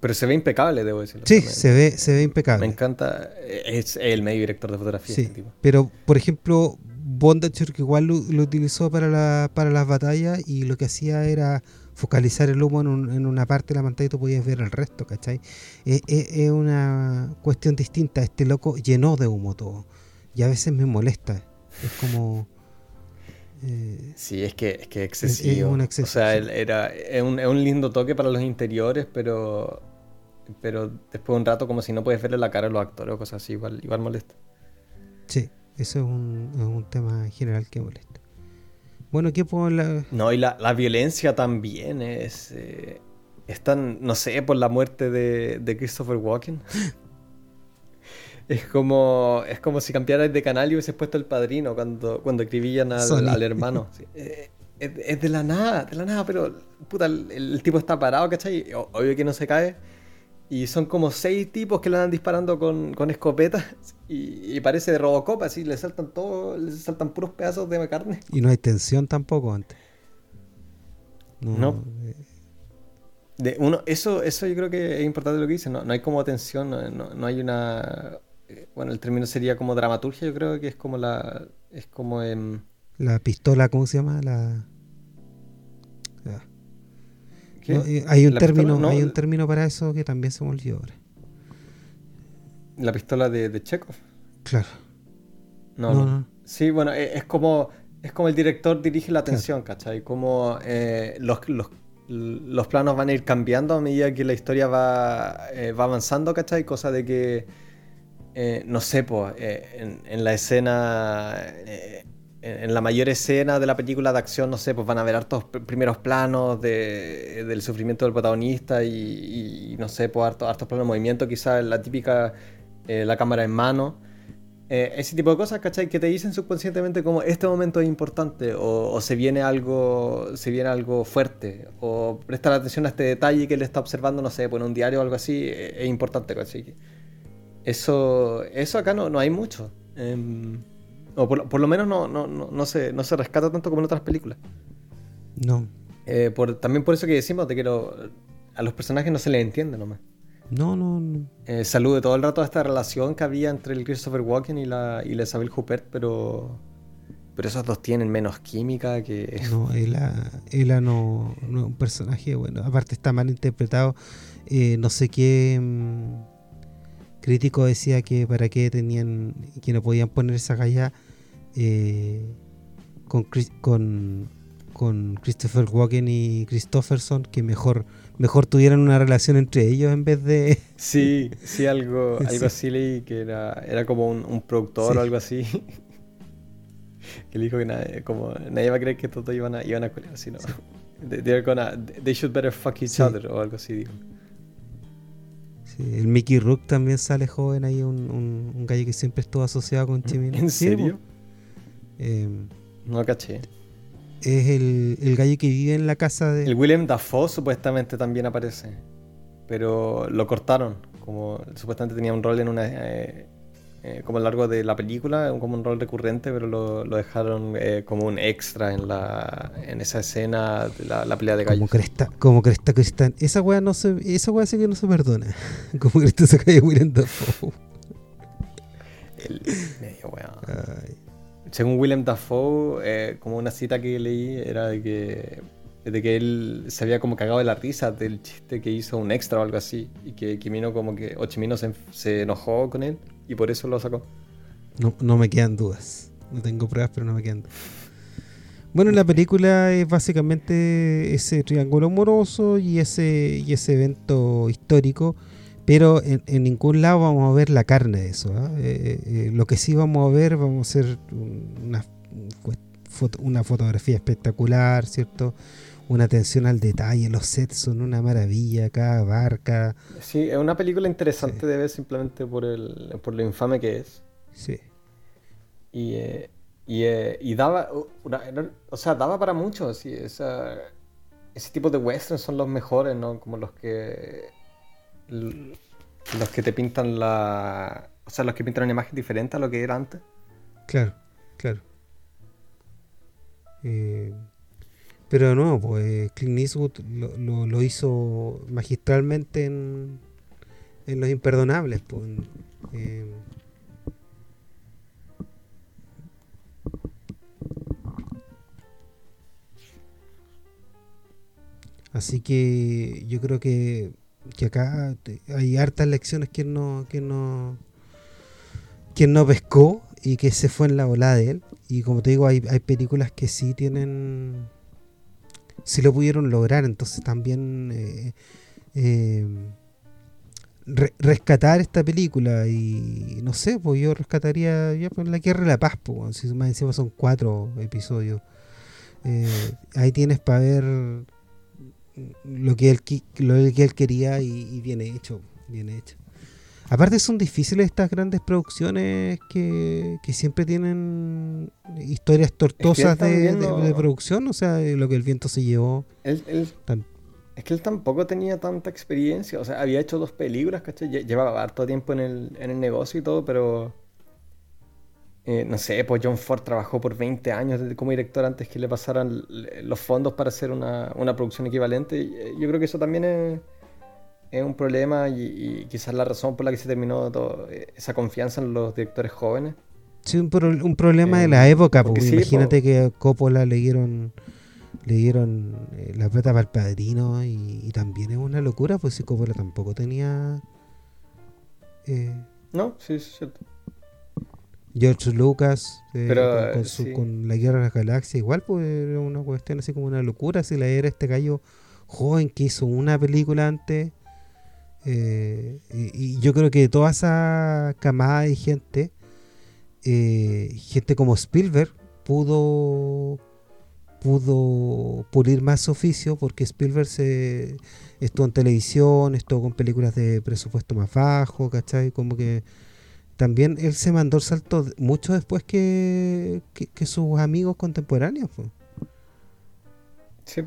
pero se ve impecable, debo decirlo. Sí, se ve, se ve impecable. Me encanta. Es el medio director de fotografía. Sí, este pero por ejemplo, Bondachur que igual lo, utilizó para, la, para las batallas y lo que hacía era focalizar el humo en, una parte de la pantalla y tú podías ver el resto, ¿cachai? Es, una cuestión distinta. Este loco llenó de humo todo y a veces me molesta. Es como... Eh, sí, es que es que excesivo. Es, o sea, era, es un, es, un, lindo toque para los interiores, pero pero después de un rato como si no puedes verle la cara a los actores o cosas así, igual, igual molesta. Sí, eso es un, es un tema general que molesta. Bueno, ¿qué puedo la... No, y la, la violencia también es... Eh, es tan, no sé, por la muerte de, de Christopher Walken. *laughs* Es como, es como si cambiaras de canal y hubieses puesto el padrino cuando, cuando escribían al, hermano. *laughs* Eh, es, de la nada, de la nada, pero puta, el, tipo está parado, ¿cachai? Obvio que no se cae. Y son como seis tipos que le andan disparando con, con escopetas y, parece de Robocop, así le saltan todos, le saltan puros pedazos de carne. Y no hay tensión tampoco antes. No. De uno, eso, eso yo creo que es importante lo que dice, no, no hay como tensión, no, no hay una bueno, el término sería como dramaturgia, yo creo que es como la. Es como en. La pistola, ¿cómo se llama? La. Eh, hay un término, hay un término para eso que también se me olvidó ahora. La pistola de, de Chekhov. Claro. No, no, Sí, bueno, e, es, como. Es como el director dirige la atención, ¿cachai? Como eh, los, los, planos van a ir cambiando a medida que la historia va, va avanzando, ¿cachai? Cosa de que eh, no sé, pues, en, la escena, eh, en, la mayor escena de la película de acción, no sé, pues van a ver hartos primeros planos del sufrimiento del protagonista y, no sé, pues hartos, hartos planos de movimiento, quizás la típica, la cámara en mano. ese tipo de cosas, ¿cachai? Que te dicen subconscientemente como este momento es importante o, se viene algo se viene algo fuerte o prestar atención a este detalle que él está observando, no sé, pues en un diario o algo así, es, importante, ¿cachai? Eso, eso acá no, no hay mucho. Em, o por, lo menos no, no, no, se, no se rescata tanto como en otras películas. No. Eh, por, también por eso que decimos de que a los personajes no se les entiende nomás. No, no, no. Eh, salude todo el rato a esta relación que había entre el Christopher Walken y la, y la Isabel Huppert, pero, pero esos dos tienen menos química que... *laughs* No, Ella, no, no es un personaje, bueno, aparte está mal interpretado. Eh, no sé qué... Crítico decía que para qué tenían, que no podían poner esa galla eh, con, con, con Christopher Walken y Christopherson que mejor mejor tuvieran una relación entre ellos en vez de *laughs* sí sí algo *laughs* algo así leí que era era como un, productor o algo así. *laughs* Que le dijo que nadie, como, nadie va a creer que todos iban a iban a así no they're gonna they should better fuck each other o algo así dijo el Mickey Rook también sale joven ahí, un, un, gallo que siempre estuvo asociado con Chimino. ¿En serio? Eh, no caché. Es el, el, gallo que vive en la casa de. El William Dafoe supuestamente también aparece. Pero lo cortaron. Como supuestamente tenía un rol en una. Eh, eh, como a lo largo de la película, como un rol recurrente, pero lo, lo dejaron eh, como un extra en la en esa escena de la, pelea de gallos. Como cresta, como cresta Cristán. Esa weá no se, esa weá sí que no se perdona. *laughs* Como cresta se cae William Dafoe. El medio weón. Según William Dafoe, eh, como una cita que leí era de que de que él se había como cagado de la risa del chiste que hizo un extra o algo así y que Kimino como que o Chimino se, se enojó con él y por eso lo sacó. No, no me quedan dudas. No tengo pruebas, pero no me quedan dudas. Bueno, la película es básicamente ese triángulo amoroso y ese, y ese evento histórico, pero en, ningún lado vamos a ver la carne de eso. ¿ah? Eh, eh, lo que sí vamos a ver, vamos a hacer una, una fotografía espectacular, ¿cierto? Una atención al detalle, los sets son una maravilla, cada barca. Sí, es una película interesante de ver simplemente por, el, por lo infame que es. Sí. Y, eh, eh, y, daba, o sea, daba para mucho, sí, esa, ese tipo de westerns son los mejores, ¿no? Como los que los que te pintan la, o sea, los que pintan una imagen diferente a lo que era antes. Claro, claro. Eh, pero no, pues Clint Eastwood lo, hizo magistralmente en, en Los Imperdonables. Pues, Así que yo creo que, que, acá hay hartas lecciones que no, que no, que no pescó y que se fue en la ola de él. Y como te digo, hay, hay películas que sí tienen si lo pudieron lograr, entonces también eh, eh, rescatar esta película y no sé, pues yo rescataría ya pues la guerra la paz, pues, si más encima son cuatro episodios. Eh, ahí tienes para ver lo que él, lo que él quería y, y bien hecho, bien hecho. Aparte son difíciles estas grandes producciones que, siempre tienen historias tortosas de, producción, o sea, lo que el viento se llevó. es que él tampoco tenía tanta experiencia, o sea, había hecho dos películas, ¿cachai? Llevaba harto tiempo en el, en el negocio y todo, pero... Eh, no sé, pues John Ford trabajó por 20 años como director antes que le pasaran los fondos para hacer una, una producción equivalente. Eh, yo creo que eso también es es un problema y, quizás la razón por la que se terminó eh, esa confianza en los directores jóvenes. Sí, un, un problema de la eh, época, porque, imagínate que a Coppola le dieron, le dieron eh, la plata para el padrino y, también es una locura, pues si Coppola tampoco tenía... no, sí, es cierto. George Lucas con, la guerra de las galaxias, igual pues era una cuestión así como una locura si la era este gallo joven que hizo una película antes eh, y, yo creo que toda esa camada de gente, eh, gente como Spielberg, pudo pudo pulir más oficio porque Spielberg se estuvo en televisión, estuvo con películas de presupuesto más bajo, ¿cachai? Como que también él se mandó el salto mucho después que, que, sus amigos contemporáneos. Sí.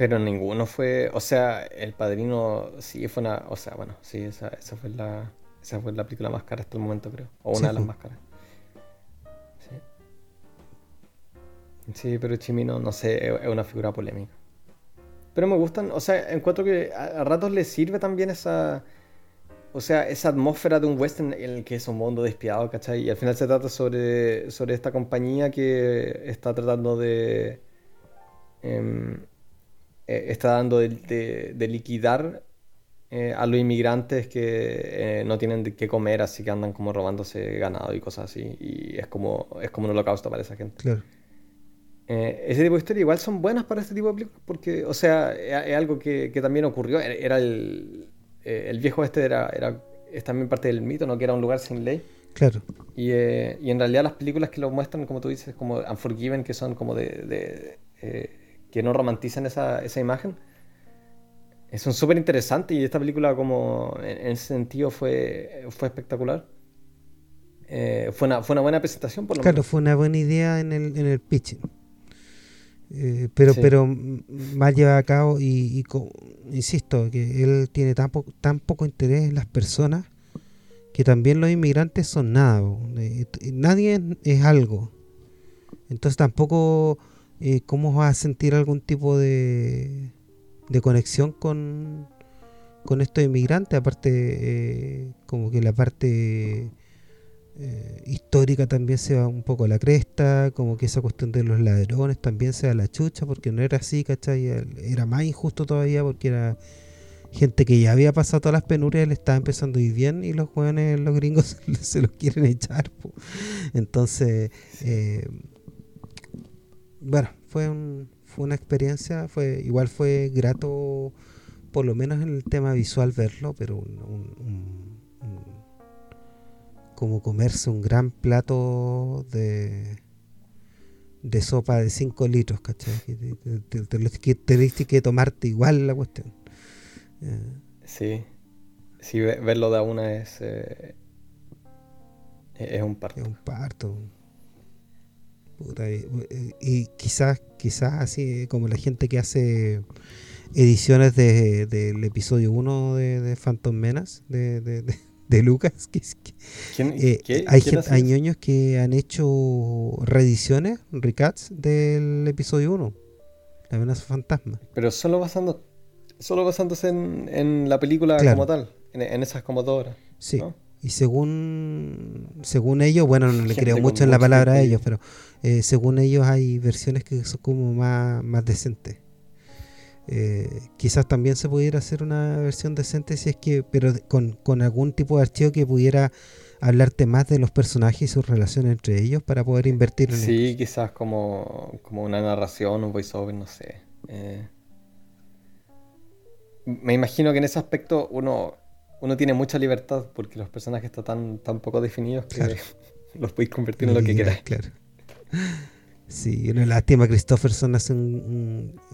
Pero ninguno fue, o sea, El Padrino sí fue una, o sea, bueno, sí, esa, esa fue la esa fue la película más cara hasta el momento, creo, o una de las más caras. Sí. Sí, pero Chimino, no sé, es una figura polémica. Pero me gustan, o sea, encuentro que a, ratos le sirve también esa, o sea, esa atmósfera de un western en el que es un mundo despiadado, ¿cachai? Y al final se trata sobre, sobre esta compañía que está tratando de... Em, eh, está dando de, liquidar eh, a los inmigrantes que eh, no tienen que comer, así que andan como robándose ganado y cosas así. Y es como, es como un holocausto para esa gente. Claro. Eh, ese tipo de historias igual son buenas para este tipo de películas porque, o sea, es, algo que, que, también ocurrió. Era el, el viejo este era, era, es también parte del mito, ¿no? Que era un lugar sin ley. Claro. Y, y en realidad las películas que lo muestran, como tú dices, como Unforgiven, que son como de... de que no romantizan esa, esa imagen, son súper interesantes y esta película como en, ese sentido fue, fue espectacular. Eh, fue, una, fue una buena presentación por lo Claro, fue una buena idea en el, en el pitching. Eh, pero, pero mal llevado a cabo y, insisto, que él tiene tan, tan poco interés en las personas que también los inmigrantes son nada. Eh, nadie es, algo. Entonces tampoco cómo vas a sentir algún tipo de de conexión con, con estos inmigrantes, aparte eh, como que la parte eh, histórica también se va un poco a la cresta, como que esa cuestión de los ladrones también se va a la chucha, porque no era así, ¿cachai? Era más injusto todavía porque era gente que ya había pasado todas las penurias, le estaba empezando a ir bien y los jóvenes, los gringos *laughs* se los quieren echar. Entonces, eh, bueno, fue un, fue una experiencia, fue igual fue grato, por lo menos en el tema visual verlo, pero como comerse un gran plato de de sopa de 5 litros, ¿cachai? Te, te, que tomarte igual la cuestión. Eh. Sí, sí, verlo de una es, eh, es un parto. Es un parto y, quizás, quizás así como la gente que hace ediciones del de, episodio 1 de, de, Phantom Menace de, Lucas. Que, eh, hay, hay ñoños que han hecho reediciones, recats del episodio 1, La amenaza fantasma. Pero solo basando, solo basándose en, la película como tal, en, esas como dos horas. Sí. Y según según ellos, bueno, no le *laughs* creo mucho en la palabra a ellos, pero eh, según ellos hay versiones que son como más, más decentes. Eh, quizás también se pudiera hacer una versión decente si es que, pero con, con, algún tipo de archivo que pudiera hablarte más de los personajes y sus relaciones entre ellos para poder invertir en Sí, quizás como, como una narración, un voiceover, no sé. Eh, me imagino que en ese aspecto uno, uno tiene mucha libertad porque los personajes están tan, tan poco definidos que *laughs* los podéis convertir en lo que quieras. Claro. Sí, una lástima. Christopherson hace,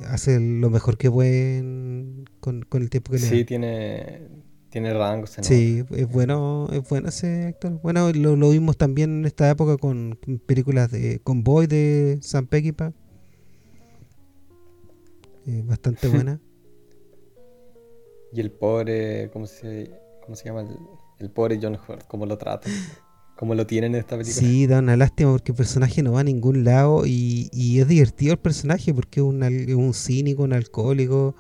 hace lo mejor que puede con, el tiempo que le Sí, tiene, tiene rango. Sí, es bueno, es bueno ese actor. Bueno, lo, lo, vimos también en esta época con películas de Convoy de Sam Peckinpah. Eh, bastante *laughs* buena. Y el pobre, ¿cómo se, cómo se llama? El, el pobre John Hurt, ¿cómo lo trata? como lo tienen en esta película. Sí, da una lástima porque el personaje no va a ningún lado y, es divertido el personaje porque es un, un cínico, un alcohólico,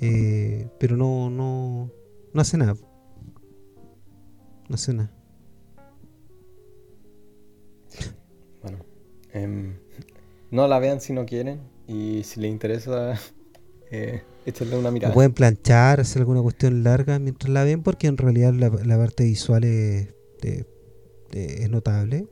eh, pero no, no, no hace nada. No hace nada. Bueno, em, no la vean si no quieren y si les interesa, *laughs* eh, échenle una mirada. pueden planchar, hacer alguna cuestión larga mientras la ven porque en realidad la, la parte visual es... De, eh, es notable.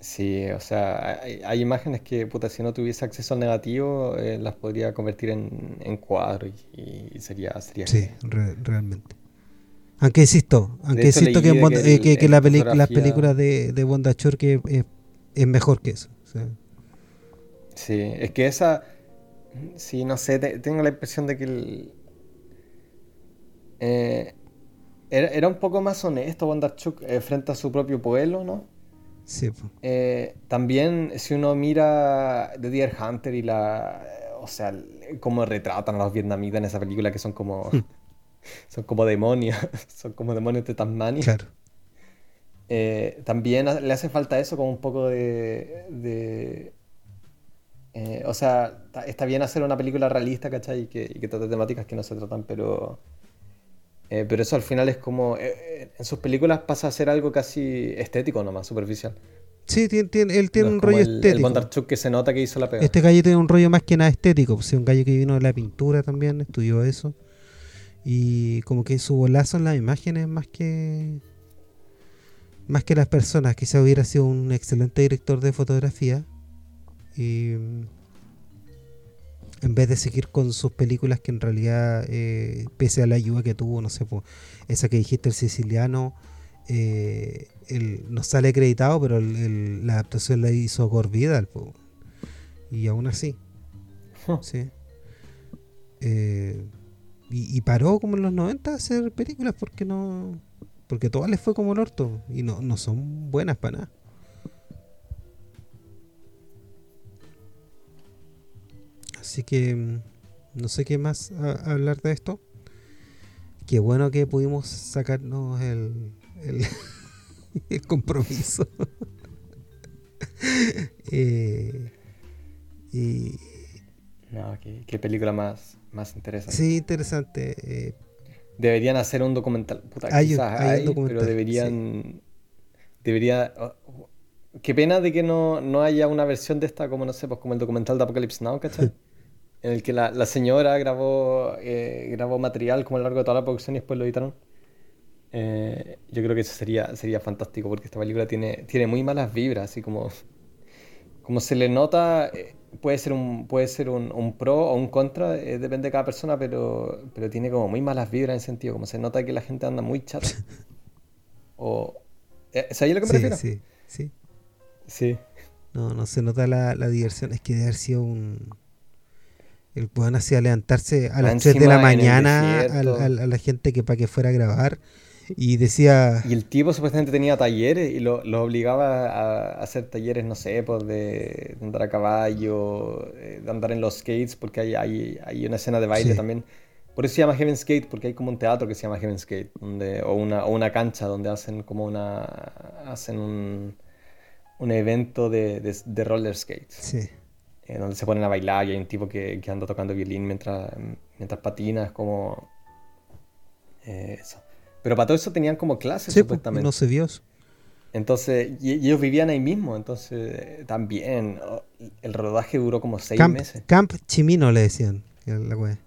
Sí, o sea, hay, imágenes que, puta, si no tuviese acceso al negativo, eh, las podría convertir en, en cuadro y, sería, sería... Sí, realmente. Aunque insisto, aunque insisto que, que, que, la las películas de, de Bondachor que es, mejor que eso. Sí, es que esa, sí, no sé, tengo la impresión de que el, eh, era, un poco más honesto Bondarchuk eh, frente a su propio pueblo, ¿no? Sí. Eh, también, si uno mira The Deer Hunter y la. O sea, cómo retratan a los vietnamitas en esa película que son como. Hmm. *laughs* son como demonios. *laughs* son como demonios de Tasmania. Claro. Eh, también le hace falta eso como un poco de. de o sea, está bien hacer una película realista, ¿cachai? Y que, y que trate temáticas que no se tratan, pero eh, pero eso al final es como. Eh, eh, en sus películas pasa a ser algo casi estético nomás, superficial. Sí, tiene, él tiene un rollo estético. El Bondarchuk que se nota que hizo la pega. Este gallo tiene un rollo más que nada estético. Pues, un gallo que vino de la pintura también, estudió eso. Y como que su bolazo en las imágenes más que más que las personas. Quizá hubiera sido un excelente director de fotografía. Y en vez de seguir con sus películas que en realidad, eh, pese a la ayuda que tuvo, no sé, esa que dijiste, el siciliano, eh, no sale acreditado, pero la adaptación la hizo Gore Vidal, y aún así. sí. Eh, y, paró como en los 90 a hacer películas porque no porque todas les fue como el orto y no, no son buenas para nada. Así que mm, no sé qué más hablar de esto. Qué bueno que pudimos sacarnos el, el, *laughs* compromiso. *laughs* eh, y, no, qué, película más, más interesante. Sí, interesante. Eh, deberían hacer un documental. Puta, quizás hay, pero deberían. Debería. Oh, qué pena de que no, no, haya una versión de esta, como no sé, pues como el documental de Apocalypse Now, ¿cachai? *laughs* en el que la, la señora grabó, eh, grabó material como a lo largo de toda la producción y después lo editaron. Eh, yo creo que eso sería, sería fantástico porque esta película tiene, tiene muy malas vibras, así como, como se le nota, eh, puede ser un, puede ser un, un pro o un contra, depende de cada persona, pero, pero tiene como muy malas vibras en sentido, como se nota que la gente anda muy chata. *laughs* o, ¿Es ahí lo que me refiero? Sí, sí. Sí. No, no se nota la, la diversión, es que debe haber sido un el weón hacía levantarse a las 3 de la mañana a, la gente que para que fuera a grabar. Y decía. Y el tipo supuestamente tenía talleres y lo, obligaba a hacer talleres, no sé, pues de, andar a caballo, eh, de andar en los skates, porque hay, hay, hay una escena de baile también. Por eso se llama Heaven Skate, porque hay como un teatro que se llama Heaven Skate, donde, o, una, o una cancha donde hacen como una. hacen un, un evento de, de, de roller skates. Sí. Eh, donde se ponen a bailar y hay un tipo que, anda tocando violín mientras, mientras patina, es como... Eh, eso. Pero para todo eso tenían como clases, sí, pues, supuestamente. no sé Dios. Entonces, y, ellos vivían ahí mismo, entonces también el rodaje duró como seis meses. Camp Chimino le decían, la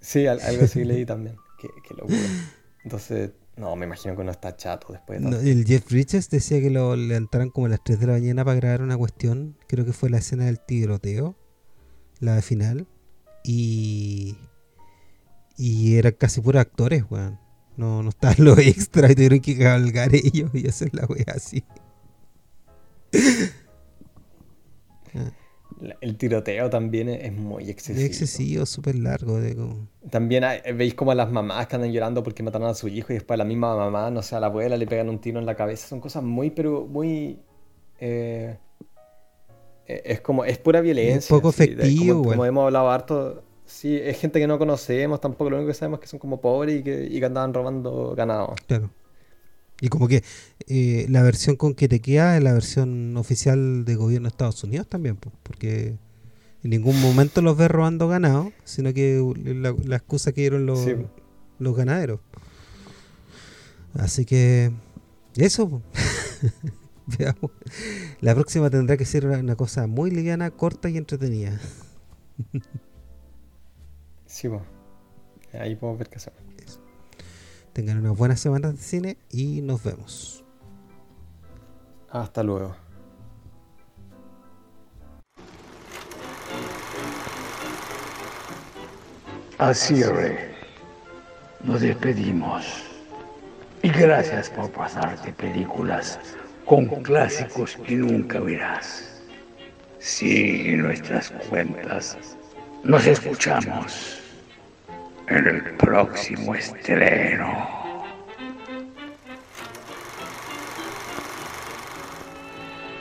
Sí, algo así leí también, qué, qué locura. *laughs* Entonces, no, me imagino que no está chato después de El Jeff Bridges decía que lo levantaron como a las 3 de la mañana para grabar una cuestión. Creo que fue la escena del tiroteo, la de final. Y. Y eran casi puros actores, weón. No, no estaban *laughs* los extras y tuvieron que cabalgar ellos y hacer la wea así. El tiroteo también es muy excesivo. Es excesivo, súper largo. También veis como a las mamás que andan llorando porque mataron a su hijo y después a la misma mamá, no sé, a la abuela le pegan un tiro en la cabeza. Son cosas muy, pero muy... Eh, e, es como, es pura violencia. Un poco efectivo. como, hemos hablado harto, sí, es gente que no conocemos tampoco, lo único que sabemos es que son como pobres y que, y que andaban robando ganado. Claro. Y como que eh, la versión con que te queda es la versión oficial de gobierno de Estados Unidos también, porque en ningún momento los ves robando ganado, sino que la, excusa que dieron los, los ganaderos. Así que eso. *laughs* Veamos. La próxima tendrá que ser una cosa muy liviana, corta y entretenida. sí, bueno. Ahí podemos ver qué hacemos. Tengan unas buenas semanas de cine y nos vemos. Hasta luego. Así cierre, nos despedimos. Y gracias por pasarte películas con clásicos que nunca verás. Sigue nuestras cuentas. Nos escuchamos en el próximo estreno.